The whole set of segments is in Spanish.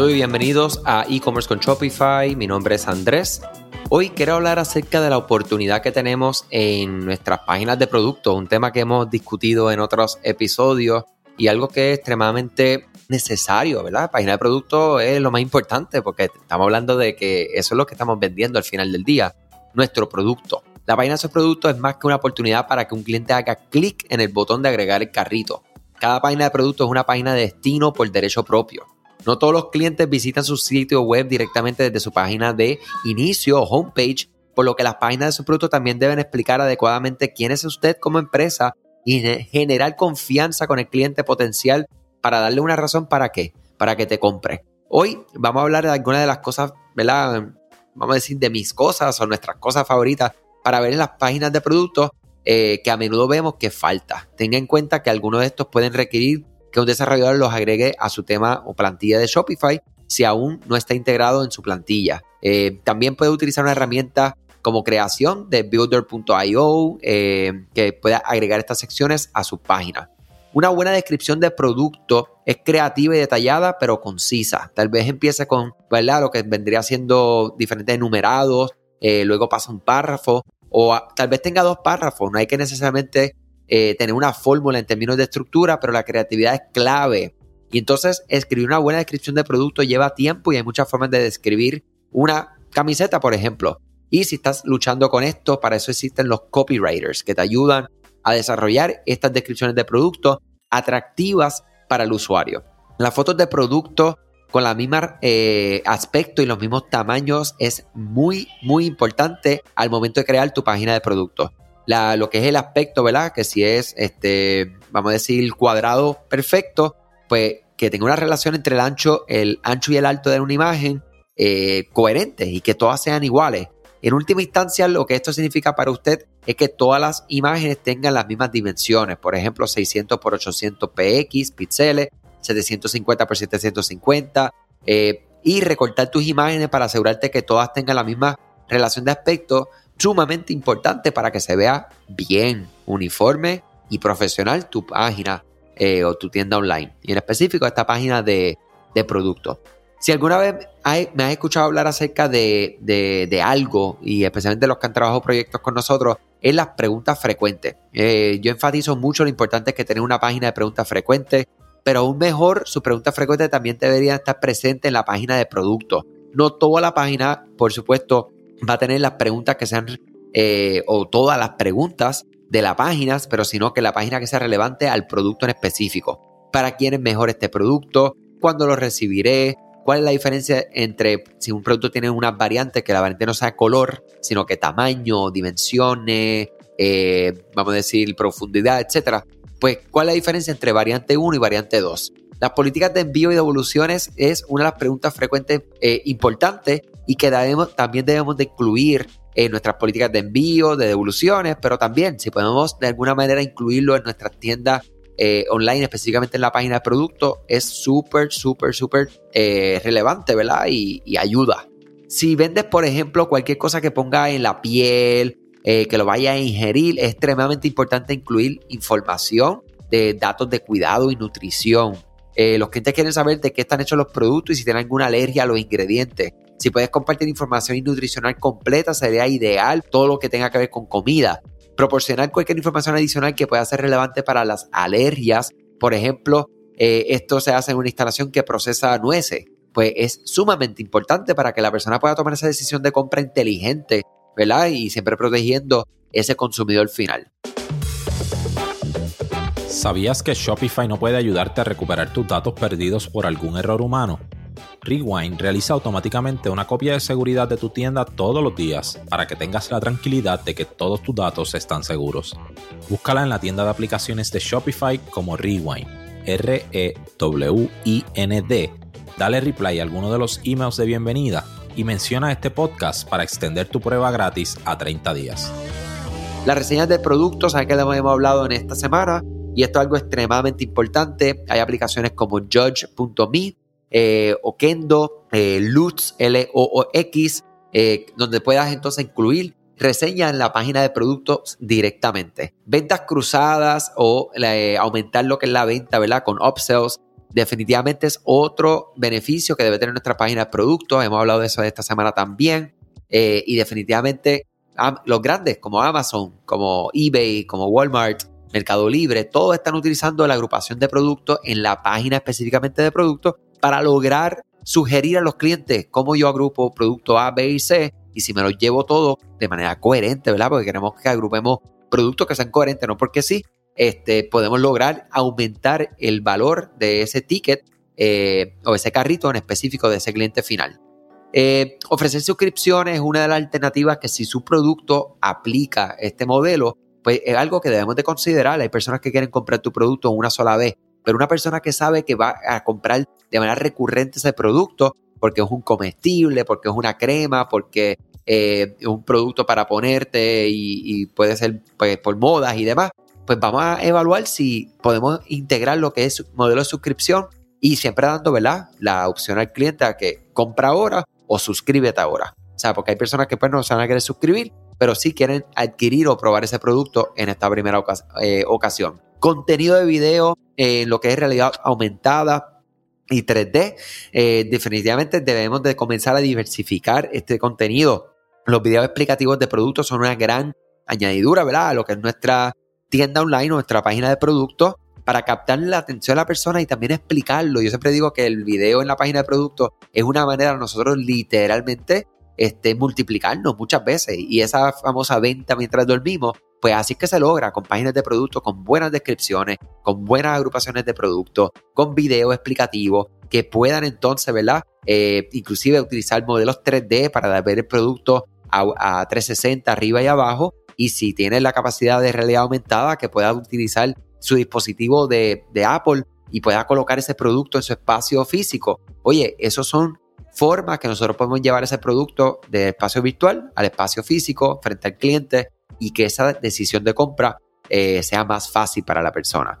Saludos y bienvenidos a e-commerce con Shopify. Mi nombre es Andrés. Hoy quiero hablar acerca de la oportunidad que tenemos en nuestras páginas de productos, un tema que hemos discutido en otros episodios y algo que es extremadamente necesario, ¿verdad? Página de productos es lo más importante porque estamos hablando de que eso es lo que estamos vendiendo al final del día, nuestro producto. La página de esos productos es más que una oportunidad para que un cliente haga clic en el botón de agregar el carrito. Cada página de producto es una página de destino por derecho propio. No todos los clientes visitan su sitio web directamente desde su página de inicio o homepage, por lo que las páginas de su producto también deben explicar adecuadamente quién es usted como empresa y generar confianza con el cliente potencial para darle una razón para qué, para que te compre. Hoy vamos a hablar de algunas de las cosas, ¿verdad? Vamos a decir de mis cosas o nuestras cosas favoritas para ver en las páginas de productos eh, que a menudo vemos que falta. Tenga en cuenta que algunos de estos pueden requerir que un desarrollador los agregue a su tema o plantilla de Shopify si aún no está integrado en su plantilla. Eh, también puede utilizar una herramienta como creación de builder.io eh, que pueda agregar estas secciones a su página. Una buena descripción de producto es creativa y detallada, pero concisa. Tal vez empiece con ¿verdad? lo que vendría siendo diferentes enumerados, eh, luego pasa un párrafo, o tal vez tenga dos párrafos. No hay que necesariamente eh, tener una fórmula en términos de estructura, pero la creatividad es clave. Y entonces escribir una buena descripción de producto lleva tiempo y hay muchas formas de describir una camiseta, por ejemplo. Y si estás luchando con esto, para eso existen los copywriters que te ayudan a desarrollar estas descripciones de producto atractivas para el usuario. Las fotos de producto con la misma eh, aspecto y los mismos tamaños es muy, muy importante al momento de crear tu página de producto lo que es el aspecto, ¿verdad? Que si es, este, vamos a decir, cuadrado perfecto, pues que tenga una relación entre el ancho, el ancho y el alto de una imagen eh, coherentes y que todas sean iguales. En última instancia, lo que esto significa para usted es que todas las imágenes tengan las mismas dimensiones. Por ejemplo, 600 por 800 px, píxeles, 750 por 750. Eh, y recortar tus imágenes para asegurarte que todas tengan la misma relación de aspecto sumamente importante para que se vea bien, uniforme y profesional tu página eh, o tu tienda online. Y en específico esta página de, de productos. Si alguna vez me has escuchado hablar acerca de, algo, y especialmente los que han trabajado proyectos con nosotros, es las preguntas frecuentes. Eh, yo enfatizo mucho lo importante que tener una página de preguntas frecuentes, pero aún mejor, sus preguntas frecuentes también deberían estar presentes en la página de productos. No toda la página, por supuesto, va a tener las preguntas que sean, eh, o todas las preguntas de la página, pero sino que la página que sea relevante al producto en específico. ¿Para quién es mejor este producto? ¿Cuándo lo recibiré? ¿Cuál es la diferencia entre si un producto tiene una variante, que la variante no sea color, sino que tamaño, dimensiones, eh, vamos a decir, profundidad, etcétera? Pues, ¿cuál es la diferencia entre variante 1 y variante 2? Las políticas de envío y devoluciones es una de las preguntas frecuentes eh, importantes y que también debemos de incluir en nuestras políticas de envío, de devoluciones, pero también si podemos de alguna manera incluirlo en nuestras tiendas eh, online, específicamente en la página de producto, es súper, súper, súper eh, relevante, ¿verdad? Y, ayuda. Si vendes, por ejemplo, cualquier cosa que ponga en la piel, que lo vaya a ingerir, es extremadamente importante incluir información de datos de cuidado y nutrición. Eh, los clientes quieren saber de qué están hechos los productos y si tienen alguna alergia a los ingredientes. Si puedes compartir información nutricional completa, sería ideal todo lo que tenga que ver con comida. Proporcionar cualquier información adicional que pueda ser relevante para las alergias. Por ejemplo, eh, esto se hace en una instalación que procesa nueces. Pues es sumamente importante para que la persona pueda tomar esa decisión de compra inteligente, ¿verdad? Y siempre protegiendo ese consumidor final. ¿Sabías que Shopify no puede ayudarte a recuperar tus datos perdidos por algún error humano? Rewind realiza automáticamente una copia de seguridad de tu tienda todos los días para que tengas la tranquilidad de que todos tus datos están seguros. Búscala en la tienda de aplicaciones de Shopify como Rewind, R-E-W-I-N-D. Dale reply a alguno de los emails de bienvenida y menciona este podcast para extender tu prueba gratis a 30 días. Las reseñas de productos, ¿saben que hemos hablado en esta semana? Y esto es algo extremadamente importante. Hay aplicaciones como Judge.me, eh, Okendo, eh, Lutz, L-O-O-X, eh, donde puedas entonces incluir reseñas en la página de productos directamente. Ventas cruzadas o aumentar lo que es la venta, ¿verdad? Con upsells. definitivamente es otro beneficio que debe tener nuestra página de productos. Hemos hablado de eso esta semana también. Y definitivamente los grandes como Amazon, como eBay, como Walmart, Mercado Libre, todos están utilizando la agrupación de productos en la página específicamente de productos para lograr sugerir a los clientes cómo yo agrupo producto A, B y C y si me los llevo todo de manera coherente, ¿verdad? Porque queremos que agrupemos productos que sean coherentes, no porque sí, este, podemos lograr aumentar el valor de ese ticket eh, o ese carrito en específico de ese cliente final. Eh, ofrecer suscripciones es una de las alternativas que si su producto aplica este modelo, pues es algo que debemos de considerar. Hay personas que quieren comprar tu producto una sola vez, pero una persona que sabe que va a comprar de manera recurrente ese producto porque es un comestible, porque es una crema, porque eh, es un producto para ponerte y, puede ser pues, por modas y demás, pues vamos a evaluar si podemos integrar lo que es modelo de suscripción y siempre dando, ¿verdad? La opción al cliente a que compra ahora o suscríbete ahora. O sea, porque hay personas que pues no se van a querer suscribir, pero sí quieren adquirir o probar ese producto en esta primera eh, ocasión. Contenido de video en lo que es realidad aumentada y 3D. Eh, definitivamente debemos de comenzar a diversificar este contenido. Los videos explicativos de productos son una gran añadidura, ¿verdad? A lo que es nuestra tienda online, nuestra página de productos, para captar la atención a la persona y también explicarlo. Yo siempre digo que el video en la página de productos es una manera de nosotros literalmente este, multiplicarnos muchas veces. Y esa famosa venta mientras dormimos, pues así es que se logra con páginas de productos, con buenas descripciones, con buenas agrupaciones de productos, con videos explicativos que puedan entonces, ¿verdad? Eh, inclusive utilizar modelos 3D para ver el producto a, a 360 arriba y abajo. Y si tienes la capacidad de realidad aumentada, que puedas utilizar su dispositivo de, Apple y pueda colocar ese producto en su espacio físico. Oye, esos son formas que nosotros podemos llevar ese producto del espacio virtual al espacio físico frente al cliente y que esa decisión de compra eh, sea más fácil para la persona.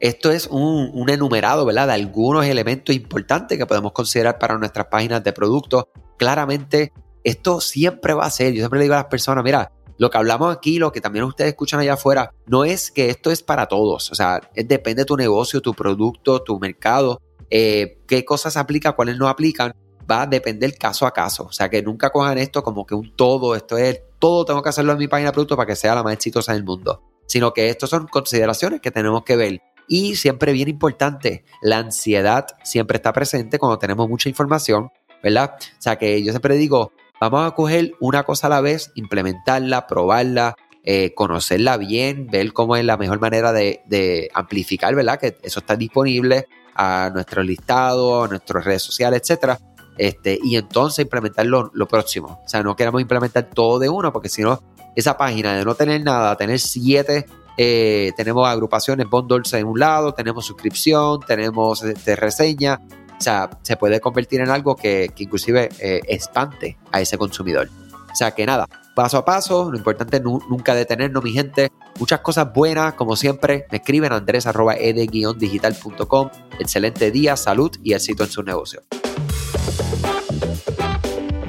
Esto es un, enumerado ¿verdad? de algunos elementos importantes que podemos considerar para nuestras páginas de productos. Claramente, esto siempre va a ser, yo siempre le digo a las personas, mira, lo que hablamos aquí, lo que también ustedes escuchan allá afuera, no es que esto es para todos. O sea, depende de tu negocio, tu producto, tu mercado, eh, qué cosas aplican, cuáles no aplican. Va a depender caso a caso. O sea, que nunca cojan esto como que un todo, esto es todo, tengo que hacerlo en mi página de producto para que sea la más exitosa del mundo. Sino que estas son consideraciones que tenemos que ver. Y siempre bien importante, la ansiedad siempre está presente cuando tenemos mucha información, ¿verdad? O sea que yo siempre digo, Vamos a coger una cosa a la vez, implementarla, probarla, eh, conocerla bien, ver cómo es la mejor manera de, amplificar, ¿verdad? Que eso está disponible a nuestro listado, a nuestras redes sociales, etcétera. Este, y entonces implementar lo, próximo. O sea, no queremos implementar todo de uno, porque si no, esa página de no tener nada, tener siete, eh, tenemos agrupaciones, bundles en un lado, tenemos suscripción, tenemos este, reseña, o sea, se puede convertir en algo que, inclusive eh, espante a ese consumidor. O sea que nada, paso a paso, lo importante es nunca detenernos, mi gente. Muchas cosas buenas, como siempre, me escriben a andres.ed-digital.com. Excelente día, salud y éxito en su negocio.